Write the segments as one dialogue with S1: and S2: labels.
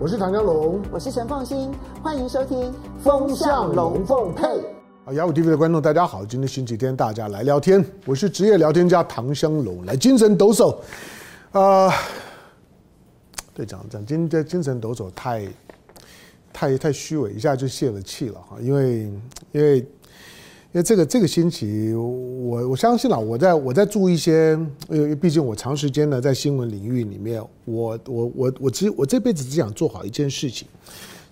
S1: 我是唐江龙，
S2: 我是陈凤欣，欢迎收听《
S1: 风向龙凤配》。啊，雅虎 TV 的观众大家好，今天星期天，大家来聊天。我是职业聊天家唐香龙，来精神抖擞。啊、呃，对，讲讲今天精神抖擞太太太虚伪，一下就泄了气了哈，因为因为。因为这个这个星期，我我相信了，我在我在做一些，因为毕竟我长时间呢在新闻领域里面，我我我我只我这辈子只想做好一件事情，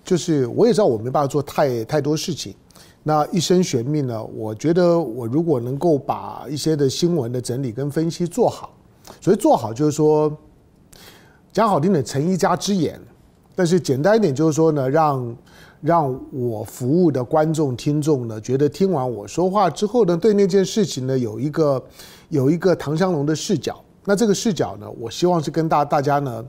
S1: 就是我也知道我没办法做太太多事情，那一生悬命呢，我觉得我如果能够把一些的新闻的整理跟分析做好，所以做好就是说，讲好听点，成一家之言，但是简单一点就是说呢，让。让我服务的观众、听众呢，觉得听完我说话之后呢，对那件事情呢，有一个有一个唐香龙的视角。那这个视角呢，我希望是跟大大家呢，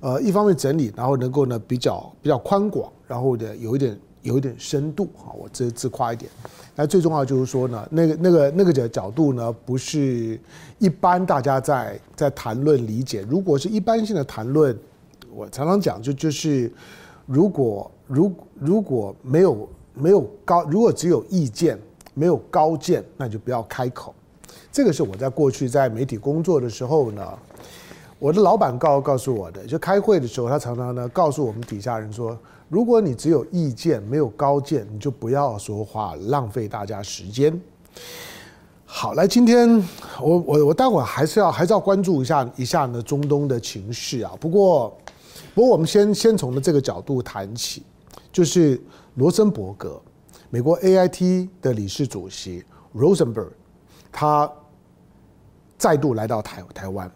S1: 呃，一方面整理，然后能够呢比较比较宽广，然后呢有一点有一点深度哈，我自自夸一点。那最重要就是说呢，那个那个那个角角度呢，不是一般大家在在谈论理解。如果是一般性的谈论，我常常讲就就是如果。如如果没有没有高，如果只有意见没有高见，那就不要开口。这个是我在过去在媒体工作的时候呢，我的老板告告诉我的，就开会的时候，他常常呢告诉我们底下人说，如果你只有意见没有高见，你就不要说话，浪费大家时间。好，来，今天我我我待会还是要还是要关注一下一下呢中东的情势啊。不过不过我们先先从的这个角度谈起。就是罗森伯格，美国 AIT 的理事主席 Rosenberg，他再度来到台台湾，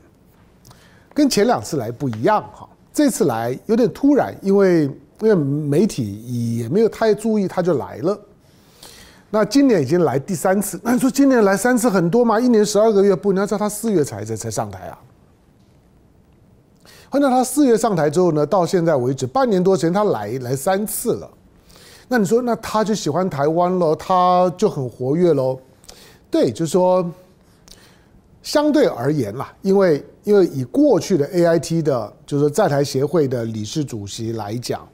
S1: 跟前两次来不一样哈。这次来有点突然，因为因为媒体也没有太注意，他就来了。那今年已经来第三次，那你说今年来三次很多吗？一年十二个月不？你要知道他四月才才才上台啊。那他四月上台之后呢，到现在为止半年多时间，他来来三次了。那你说，那他就喜欢台湾了，他就很活跃喽？对，就是说，相对而言啦，因为因为以过去的 AIT 的，就是在台协会的理事主席来讲，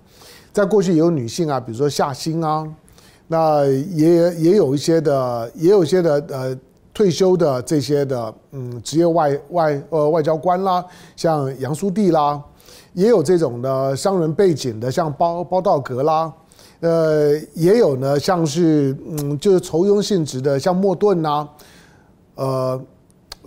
S1: 在过去也有女性啊，比如说夏欣啊，那也也有一些的，也有一些的呃。退休的这些的嗯职业外外呃外交官啦，像杨苏棣啦，也有这种的商人背景的，像包包道格啦，呃也有呢像是嗯就是酬庸性质的，像莫顿呐，呃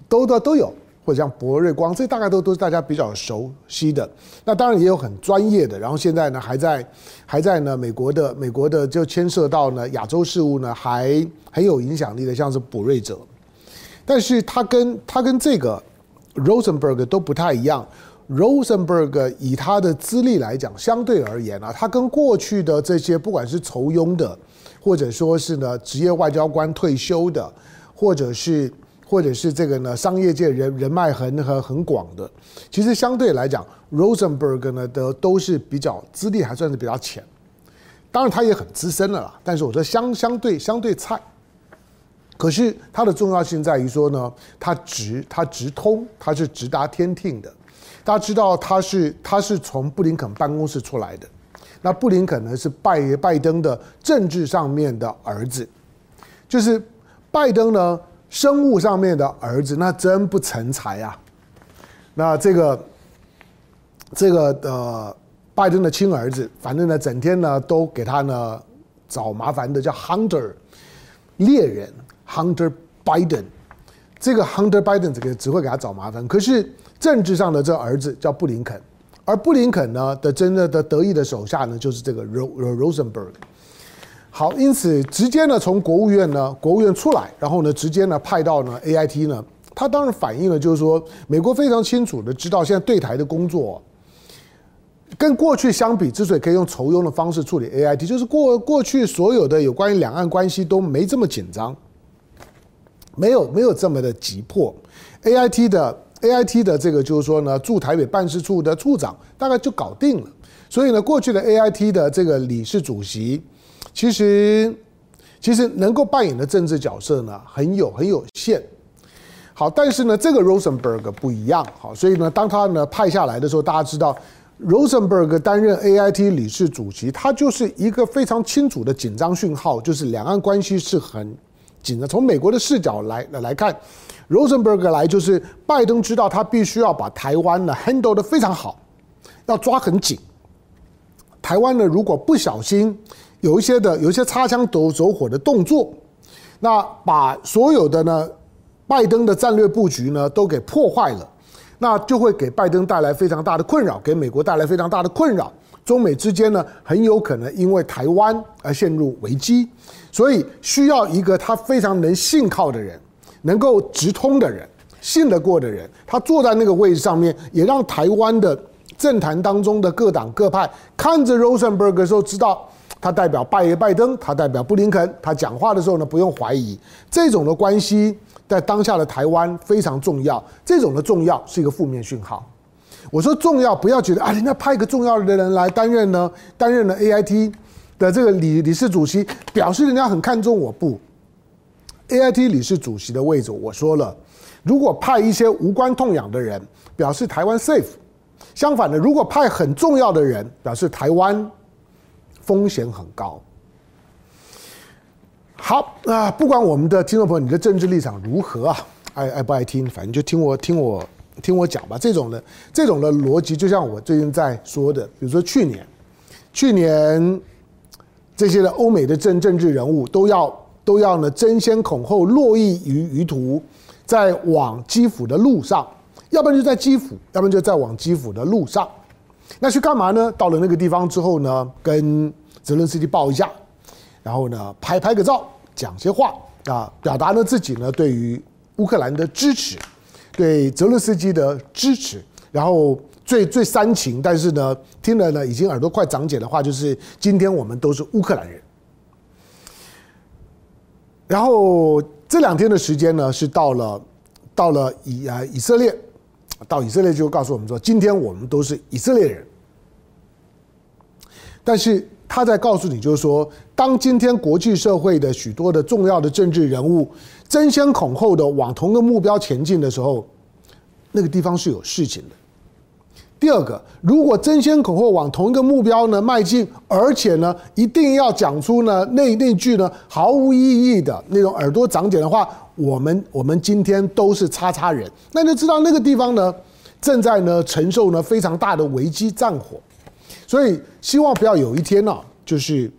S1: 都的都有，或者像博瑞光，这大概都都是大家比较熟悉的。那当然也有很专业的，然后现在呢还在还在呢美国的美国的就牵涉到呢亚洲事务呢还很有影响力的，像是卜瑞哲。但是他跟他跟这个 Rosenberg 都不太一样。Rosenberg 以他的资历来讲，相对而言啊，他跟过去的这些不管是酬庸的，或者说是呢职业外交官退休的，或者是或者是这个呢商业界人人脉很很很广的，其实相对来讲，Rosenberg 呢的都是比较资历还算是比较浅。当然他也很资深了啦，但是我说相相对相对菜。可是它的重要性在于说呢，它直，它直通，它是直达天听的。大家知道他是他是从布林肯办公室出来的，那布林肯呢是拜拜登的政治上面的儿子，就是拜登呢生物上面的儿子，那真不成才啊。那这个这个呃拜登的亲儿子，反正呢整天呢都给他呢找麻烦的，叫 Hunter 猎人。Hunter Biden，这个 Hunter Biden 这个只会给他找麻烦。可是政治上的这儿子叫布林肯，而布林肯呢的真正的得意的手下呢就是这个 Rosenberg。好，因此直接呢从国务院呢国务院出来，然后呢直接呢派到呢 AIT 呢，他当然反映了就是说美国非常清楚的知道现在对台的工作跟过去相比，之所以可以用酬庸的方式处理 AIT，就是过过去所有的有关于两岸关系都没这么紧张。没有没有这么的急迫，A I T 的 A I T 的这个就是说呢，驻台北办事处的处长大概就搞定了。所以呢，过去的 A I T 的这个理事主席，其实其实能够扮演的政治角色呢，很有很有限。好，但是呢，这个 Rosenberg 不一样。好，所以呢，当他呢派下来的时候，大家知道 Rosenberg 担任 AIT 理事主席，他就是一个非常清楚的紧张讯号，就是两岸关系是很紧张。从美国的视角来来看，Rosenberg 来就是拜登知道他必须要把台湾呢 handle 得非常好，要抓很紧。台湾呢，如果不小心有一些的有一些擦枪走走火的动作，那把所有的呢拜登的战略布局呢都给破坏了，那就会给拜登带来非常大的困扰，给美国带来非常大的困扰。中美之间呢很有可能因为台湾而陷入危机，所以需要一个他非常能信靠的人，能够直通的人，信得过的人，他坐在那个位置上面，也让台湾的。政坛当中的各党各派看着 Rosenberg 的时候，知道他代表拜拜登，他代表布林肯，他讲话的时候呢，不用怀疑。这种的关系在当下的台湾非常重要。这种的重要是一个负面讯号。我说重要，不要觉得啊，人家派一个重要的人来担任呢，担任了 AIT 的这个理理事主席，表示人家很看重我。不，AIT 理事主席的位置，我说了，如果派一些无关痛痒的人，表示台湾 safe。相反的，如果派很重要的人，表示台湾风险很高。好，那不管我们的听众朋友你的政治立场如何啊，爱爱不爱听，反正就听我听我听我讲吧。这种的这种的逻辑，就像我最近在说的，比如说去年，去年这些的欧美的政政治人物都要都要呢争先恐后络绎于于途，在往基辅的路上。要不然就在基辅，要不然就在往基辅的路上。那去干嘛呢？到了那个地方之后呢，跟泽伦斯基抱一下，然后呢拍拍个照，讲些话啊，表达了自己呢对于乌克兰的支持，对泽伦斯基的支持。然后最最煽情，但是呢听了呢已经耳朵快长茧的话，就是今天我们都是乌克兰人。然后这两天的时间呢是到了到了以啊以色列。到以色列就告诉我们说，今天我们都是以色列人。但是他在告诉你，就是说，当今天国际社会的许多的重要的政治人物争先恐后的往同一个目标前进的时候，那个地方是有事情的。第二个，如果争先恐后往同一个目标呢迈进，而且呢一定要讲出呢那那句呢毫无意义的那种耳朵长茧的话。我们我们今天都是叉叉人，那就知道那个地方呢，正在呢承受呢非常大的危机战火，所以希望不要有一天呢，就是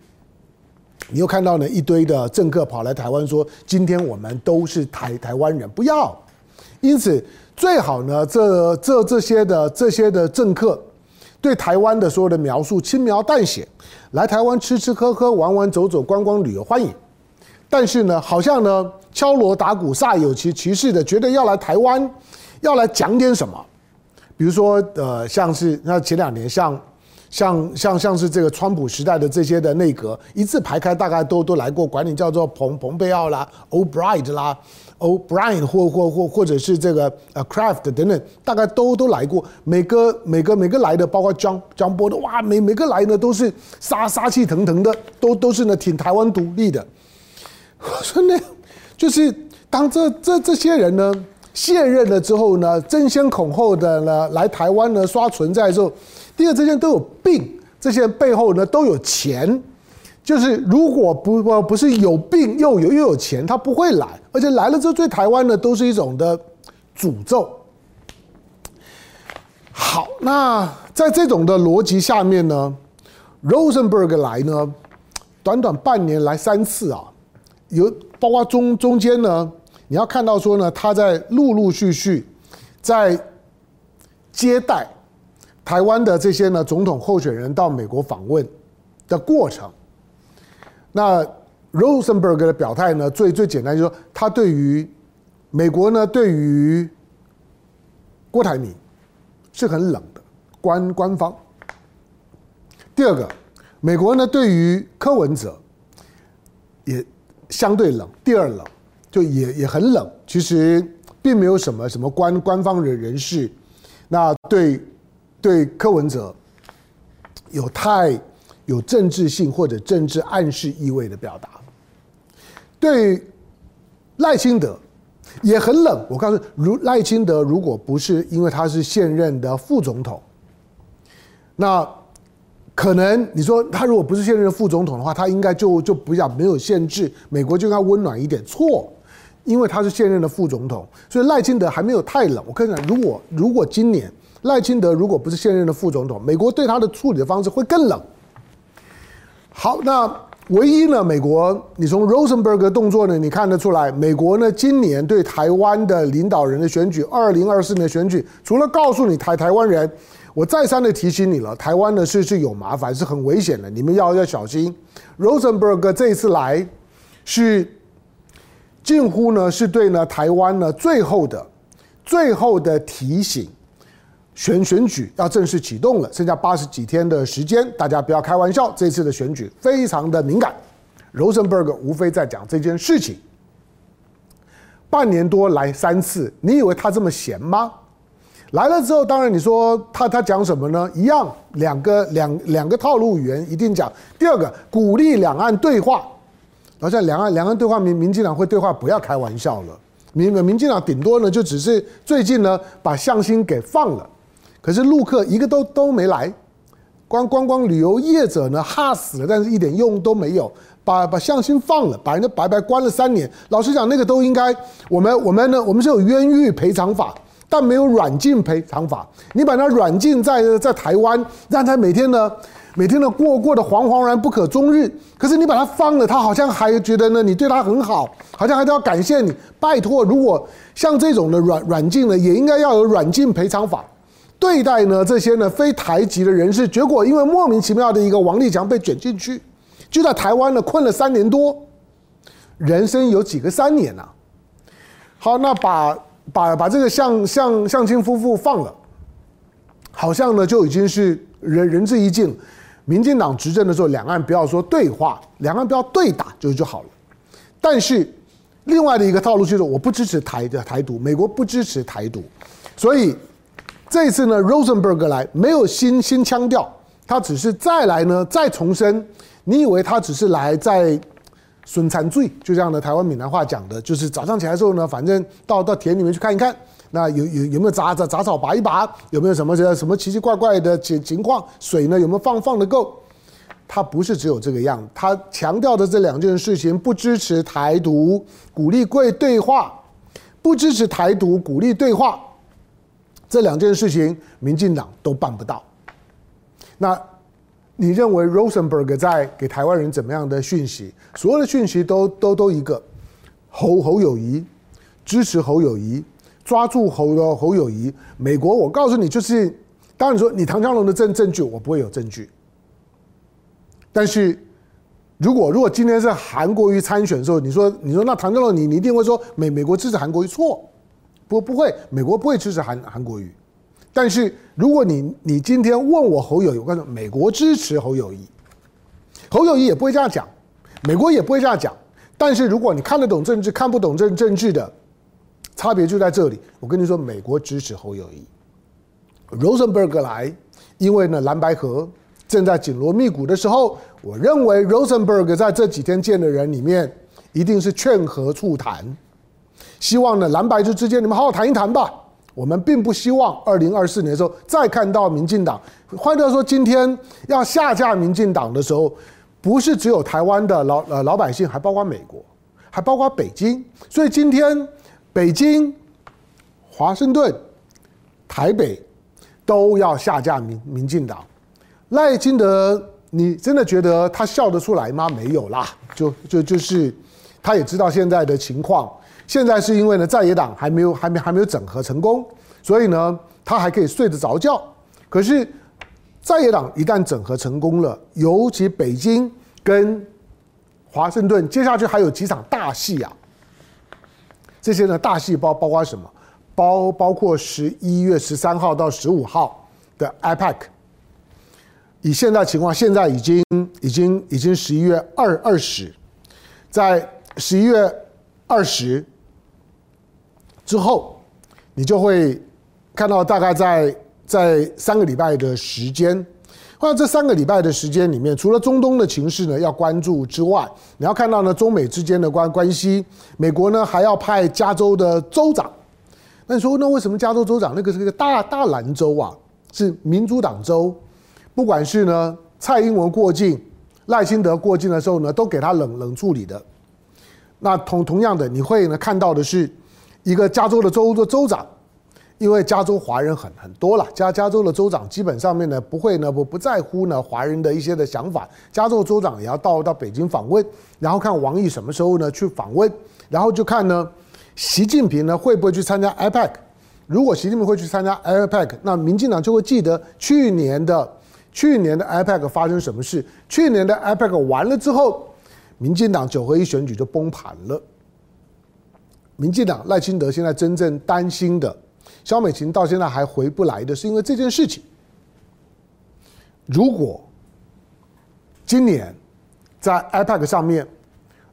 S1: 你又看到呢一堆的政客跑来台湾说，今天我们都是台台湾人，不要。因此最好呢，这这这些的这些的政客对台湾的所有的描述轻描淡写，来台湾吃吃喝喝玩玩走走观光旅游欢迎，但是呢，好像呢。敲锣打鼓、煞有其其事的，觉得要来台湾，要来讲点什么。比如说，呃，像是那前两年像，像像像是这个川普时代的这些的内阁，一字排开，大概都都来过，管你叫做蓬蓬佩奥啦、O'Brien 啦、O'Brien 或或或或者是这个呃 Craft 等等，大概都都来过。每个每个每个来的，包括江江波的哇，每每个来的都是杀杀气腾腾的，都都是呢挺台湾独立的。我说那。就是当这这这些人呢卸任了之后呢，争先恐后的呢来台湾呢刷存在之后，第二这些人都有病，这些人背后呢都有钱，就是如果不不不是有病又有又有钱，他不会来，而且来了之后对台湾呢都是一种的诅咒。好，那在这种的逻辑下面呢，Rosenberg 来呢，短短半年来三次啊，有。包括中中间呢，你要看到说呢，他在陆陆续续在接待台湾的这些呢总统候选人到美国访问的过程。那 Rosenberg 的表态呢，最最简单就是说，他对于美国呢，对于郭台铭是很冷的官官方。第二个，美国呢对于柯文哲也。相对冷，第二冷，就也也很冷。其实并没有什么什么官官方的人士，那对对柯文哲有太有政治性或者政治暗示意味的表达。对赖清德也很冷。我告诉，如赖清德如果不是因为他是现任的副总统，那可能你说他如果不是现任的副总统的话，他应该就就比较没有限制，美国就应该温暖一点。错，因为他是现任的副总统，所以赖清德还没有太冷。我跟你讲，如果如果今年赖清德如果不是现任的副总统，美国对他的处理的方式会更冷。好，那。唯一呢，美国，你从 Rosenberg 动作呢，你看得出来，美国呢今年对台湾的领导人的选举，二零二四年的选举，除了告诉你台台湾人，我再三的提醒你了，台湾呢是是有麻烦，是很危险的，你们要要小心。Rosenberg 这一次来，是近乎呢是对呢台湾呢最后的最后的提醒。选选举要正式启动了，剩下八十几天的时间，大家不要开玩笑。这次的选举非常的敏感。Rosenberg 无非在讲这件事情，半年多来三次，你以为他这么闲吗？来了之后，当然你说他他讲什么呢？一样，两个两两个套路语言一定讲。第二个，鼓励两岸对话。好像两岸两岸对话，民民进党会对话，不要开玩笑了。民民进党顶多呢就只是最近呢把向心给放了。可是陆客一个都都没来，光观光旅游业者呢吓死了，但是一点用都没有，把把向心放了，把人家白白关了三年。老实讲，那个都应该，我们我们呢，我们是有冤狱赔偿法，但没有软禁赔偿法。你把他软禁在在台湾，让他每天呢每天呢过过得惶惶然不可终日。可是你把他放了，他好像还觉得呢你对他很好，好像还都要感谢你。拜托，如果像这种的软软禁呢，也应该要有软禁赔偿法。对待呢这些呢非台籍的人士，结果因为莫名其妙的一个王立强被卷进去，就在台湾呢困了三年多，人生有几个三年呐、啊？好，那把把把这个向向向亲夫妇放了，好像呢就已经是仁仁至义尽。民进党执政的时候，两岸不要说对话，两岸不要对打就就好了。但是另外的一个套路就是我不支持台的台独，美国不支持台独，所以。这一次呢，Rosenberg 来没有新新腔调，他只是再来呢，再重申。你以为他只是来在损残罪，就这样的台湾闽南话讲的，就是早上起来之后呢，反正到到田里面去看一看，那有有有没有杂杂杂草拔一拔，有没有什么什么奇奇怪怪的情情况，水呢有没有放放的够？他不是只有这个样，他强调的这两件事情：不支持台独，鼓励贵对话；不支持台独，鼓励对话。这两件事情，民进党都办不到。那你认为 Rosenberg 在给台湾人怎么样的讯息？所有的讯息都都都一个，侯侯友谊，支持侯友谊，抓住侯的侯友谊。美国，我告诉你，就是当然说你唐湘龙的证证据，我不会有证据。但是如果如果今天是韩国瑜参选的时候，你说你说那唐湘龙你你一定会说美美国支持韩国瑜错。不不会，美国不会支持韩韩国瑜，但是如果你你今天问我侯友宜，我告诉你，美国支持侯友谊，侯友谊也不会这样讲，美国也不会这样讲。但是如果你看得懂政治，看不懂政政治的差别就在这里。我跟你说，美国支持侯友谊，Rosenberg 来，因为呢蓝白河正在紧锣密鼓的时候，我认为 Rosenberg 在这几天见的人里面，一定是劝和促谈。希望呢，蓝白之之间，你们好好谈一谈吧。我们并不希望二零二四年的时候再看到民进党。换句话说，今天要下架民进党的时候，不是只有台湾的老呃老百姓，还包括美国，还包括北京。所以今天北京、华盛顿、台北都要下架民民进党。赖清德，你真的觉得他笑得出来吗？没有啦，就就就是他也知道现在的情况。现在是因为呢，在野党还没有、还没、还没有整合成功，所以呢，他还可以睡得着觉。可是，在野党一旦整合成功了，尤其北京跟华盛顿，接下去还有几场大戏啊。这些呢，大戏包包括什么？包包括十一月十三号到十五号的 APEC。以现在情况，现在已经、已经、已经十一月二二十，在十一月二十。之后，你就会看到大概在在三个礼拜的时间，或者这三个礼拜的时间里面，除了中东的情势呢要关注之外，你要看到呢中美之间的关关系，美国呢还要派加州的州长。那你说那为什么加州州长那个是个大大蓝州啊？是民主党州，不管是呢蔡英文过境、赖清德过境的时候呢，都给他冷冷处理的。那同同样的，你会呢看到的是一个加州的州的州长。因为加州华人很很多了，加加州的州长基本上面呢不会呢不不在乎呢华人的一些的想法，加州州长也要到到北京访问，然后看王毅什么时候呢去访问，然后就看呢习近平呢会不会去参加 APEC，如果习近平会去参加 APEC，那民进党就会记得去年的去年的 APEC 发生什么事，去年的 APEC 完了之后，民进党九合一选举就崩盘了，民进党赖清德现在真正担心的。萧美琴到现在还回不来的是因为这件事情。如果今年在 APEC 上面，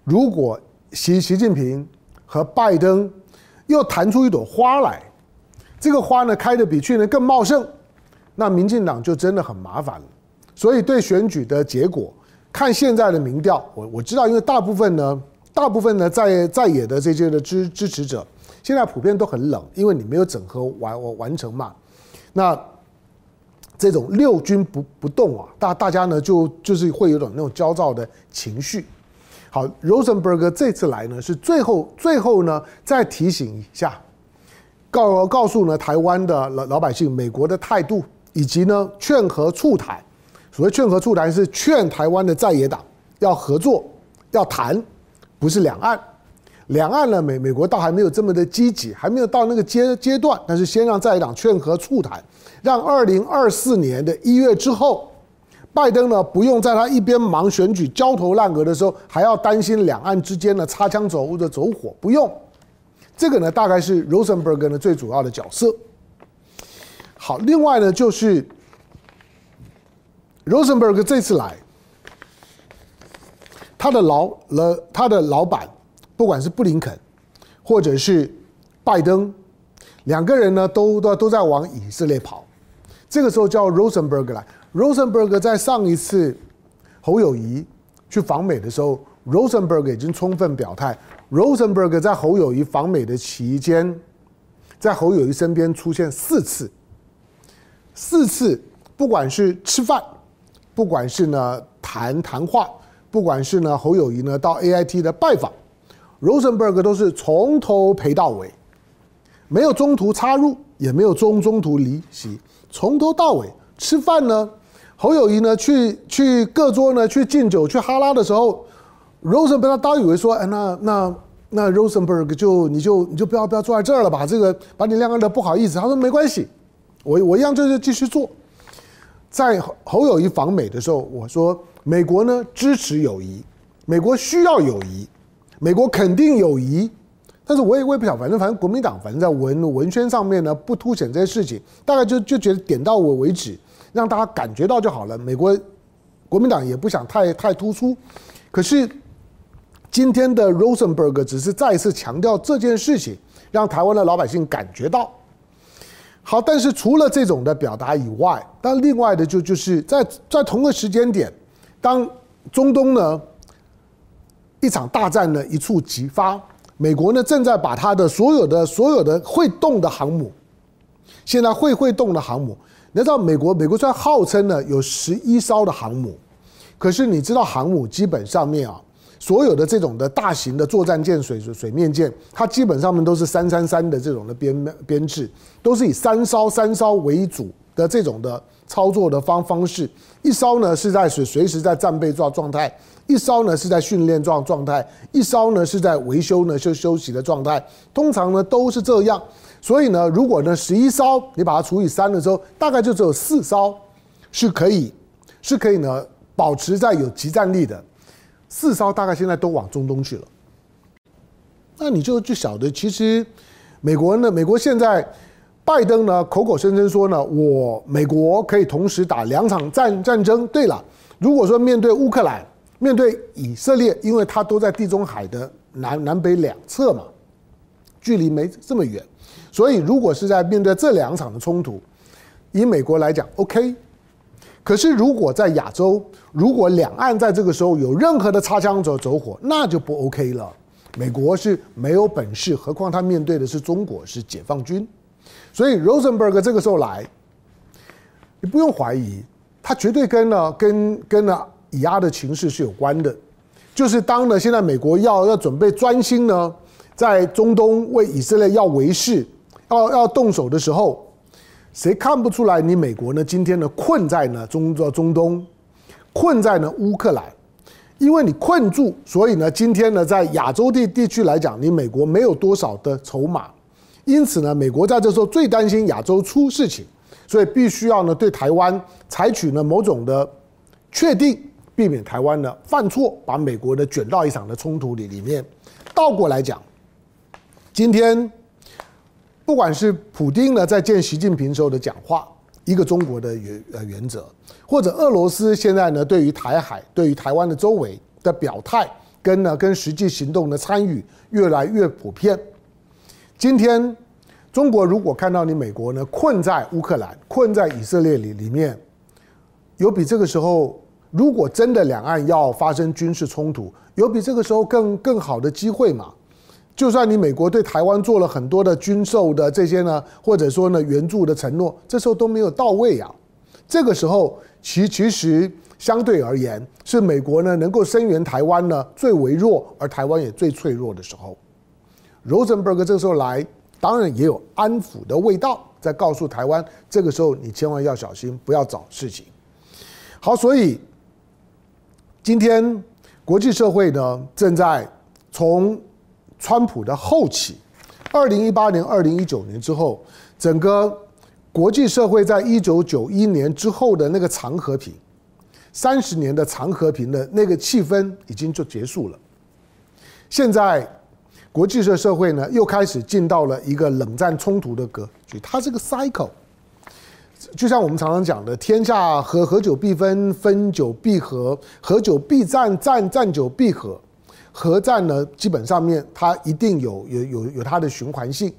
S1: 如果习习近平和拜登又弹出一朵花来，这个花呢开得比去年更茂盛，那民进党就真的很麻烦了。所以对选举的结果，看现在的民调，我我知道，因为大部分呢，大部分呢在在野的这些的支支持者。现在普遍都很冷，因为你没有整合完完完成嘛。那这种六军不不动啊，大大家呢就就是会有种那种焦躁的情绪。好，Rosenberg 这次来呢是最后最后呢再提醒一下，告告诉呢台湾的老老百姓美国的态度，以及呢劝和促谈。所谓劝和促谈是劝台湾的在野党要合作要谈，不是两岸。两岸呢，美美国倒还没有这么的积极，还没有到那个阶阶段。但是先让在野党劝和促谈，让二零二四年的一月之后，拜登呢不用在他一边忙选举焦头烂额的时候，还要担心两岸之间的擦枪走火的走火，不用。这个呢，大概是 Rosenberg 呢最主要的角色。好，另外呢就是 Rosenberg 这次来，他的老了他的老板。不管是布林肯，或者是拜登，两个人呢都都都在往以色列跑。这个时候叫 Rosenberg 来，Rosenberg 在上一次侯友谊去访美的时候，Rosenberg 已经充分表态。Rosenberg 在侯友谊访美的期间，在侯友谊身边出现四次，四次不管是吃饭，不管是呢谈谈话，不管是呢侯友谊呢到 AIT 的拜访。Rosenberg 都是从头陪到尾，没有中途插入，也没有中中途离席，从头到尾吃饭呢。侯友谊呢去去各桌呢去敬酒去哈拉的时候，Rosenberg 他倒以为说，哎，那那那 Rosenberg 就你就你就不要不要坐在这儿了吧，这个把你晾干的不好意思。他说没关系，我我一样就是继续做。在侯友谊访美的时候，我说美国呢支持友谊，美国需要友谊。美国肯定友谊，但是我也我也不晓，反正反正国民党反正在文文宣上面呢不凸显这些事情，大概就就觉得点到我为止，让大家感觉到就好了。美国国民党也不想太太突出，可是今天的 Rosenberg 只是再一次强调这件事情，让台湾的老百姓感觉到好。但是除了这种的表达以外，但另外的就就是在在同个时间点，当中东呢。一场大战呢一触即发，美国呢正在把它的所有的所有的会动的航母，现在会会动的航母，你知道美国美国虽然号称呢有十一艘的航母，可是你知道航母基本上面啊，所有的这种的大型的作战舰、水水面舰，它基本上面都是三三三的这种的编编制，都是以三艘三艘为主的这种的操作的方方式，一艘呢是在随随时在战备状状态。一艘呢是在训练状状态，一艘呢是在维修呢休休息的状态，通常呢都是这样。所以呢，如果呢十一艘你把它除以三的时候，大概就只有四艘是可以是可以呢保持在有即战力的。四艘大概现在都往中东去了。那你就就晓得，其实美国呢，美国现在拜登呢口口声声说呢，我美国可以同时打两场战战争。对了，如果说面对乌克兰。面对以色列，因为它都在地中海的南南北两侧嘛，距离没这么远，所以如果是在面对这两场的冲突，以美国来讲，OK。可是如果在亚洲，如果两岸在这个时候有任何的擦枪走走火，那就不 OK 了。美国是没有本事，何况他面对的是中国，是解放军。所以 Rosenberg 这个时候来，你不用怀疑。他绝对跟呢跟跟呢以阿的情势是有关的。就是当呢现在美国要要准备专心呢在中东为以色列要维系要要动手的时候，谁看不出来你美国呢今天呢困在呢中中东，困在呢乌克兰，因为你困住，所以呢今天呢在亚洲地地区来讲，你美国没有多少的筹码。因此呢，美国在这时候最担心亚洲出事情，所以必须要呢对台湾采取呢某种的确定，避免台湾呢犯错，把美国呢卷到一场的冲突里里面。倒过来讲，今天不管是普丁呢在见习近平时候的讲话，一个中国的原呃原则，或者俄罗斯现在呢对于台海、对于台湾的周围的表态，跟呢跟实际行动的参与越来越普遍。今天，中国如果看到你美国呢困在乌克兰、困在以色列里里面，有比这个时候，如果真的两岸要发生军事冲突，有比这个时候更更好的机会吗？就算你美国对台湾做了很多的军售的这些呢，或者说呢援助的承诺，这时候都没有到位啊。这个时候，其其实相对而言，是美国呢能够声援台湾呢最微弱，而台湾也最脆弱的时候。Rosenberg 这个时候来，当然也有安抚的味道，在告诉台湾，这个时候你千万要小心，不要找事情。好，所以今天国际社会呢，正在从川普的后期，二零一八年、二零一九年之后，整个国际社会在一九九一年之后的那个长和平，三十年的长和平的那个气氛已经就结束了，现在。国际社社会呢，又开始进到了一个冷战冲突的格局。它是个 cycle，就像我们常常讲的，天下合合久必分，分久必合，合久必战，战战久必和。核战呢，基本上面它一定有有有有它的循环性，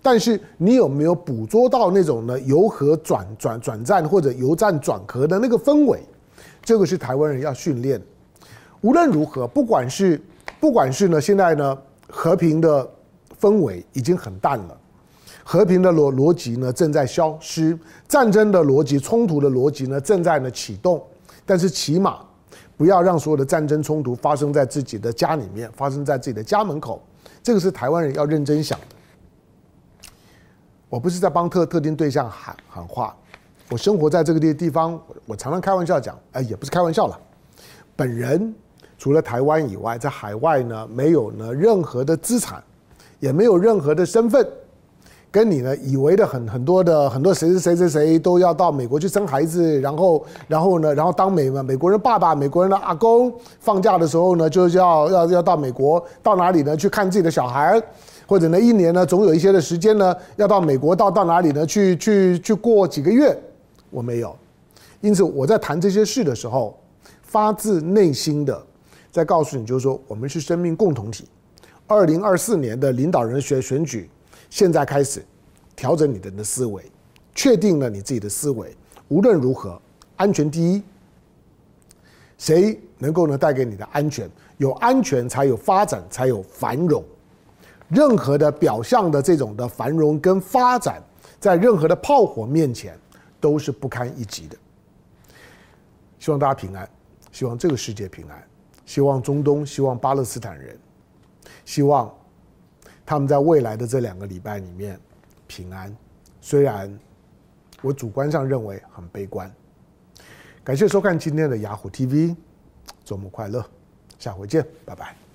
S1: 但是你有没有捕捉到那种呢由核转转转战或者由战转核的那个氛围？这个是台湾人要训练。无论如何，不管是不管是呢，现在呢。和平的氛围已经很淡了，和平的逻逻辑呢正在消失，战争的逻辑、冲突的逻辑呢正在呢启动。但是起码不要让所有的战争冲突发生在自己的家里面，发生在自己的家门口。这个是台湾人要认真想的。我不是在帮特特定对象喊喊话，我生活在这个地地方，我常常开玩笑讲，哎，也不是开玩笑了，本人。除了台湾以外，在海外呢，没有呢任何的资产，也没有任何的身份，跟你呢以为的很很多的很多谁谁谁谁谁都要到美国去生孩子，然后然后呢，然后当美美国人爸爸、美国人的阿公，放假的时候呢，就要要要到美国到哪里呢去看自己的小孩，或者呢一年呢总有一些的时间呢要到美国到到哪里呢去去去过几个月，我没有，因此我在谈这些事的时候，发自内心的。再告诉你，就是说，我们是生命共同体。二零二四年的领导人选选举，现在开始调整你的的思维，确定了你自己的思维。无论如何，安全第一。谁能够呢带给你的安全？有安全才有发展，才有繁荣。任何的表象的这种的繁荣跟发展，在任何的炮火面前都是不堪一击的。希望大家平安，希望这个世界平安。希望中东，希望巴勒斯坦人，希望他们在未来的这两个礼拜里面平安。虽然我主观上认为很悲观。感谢收看今天的雅虎 TV，周末快乐，下回见，拜拜。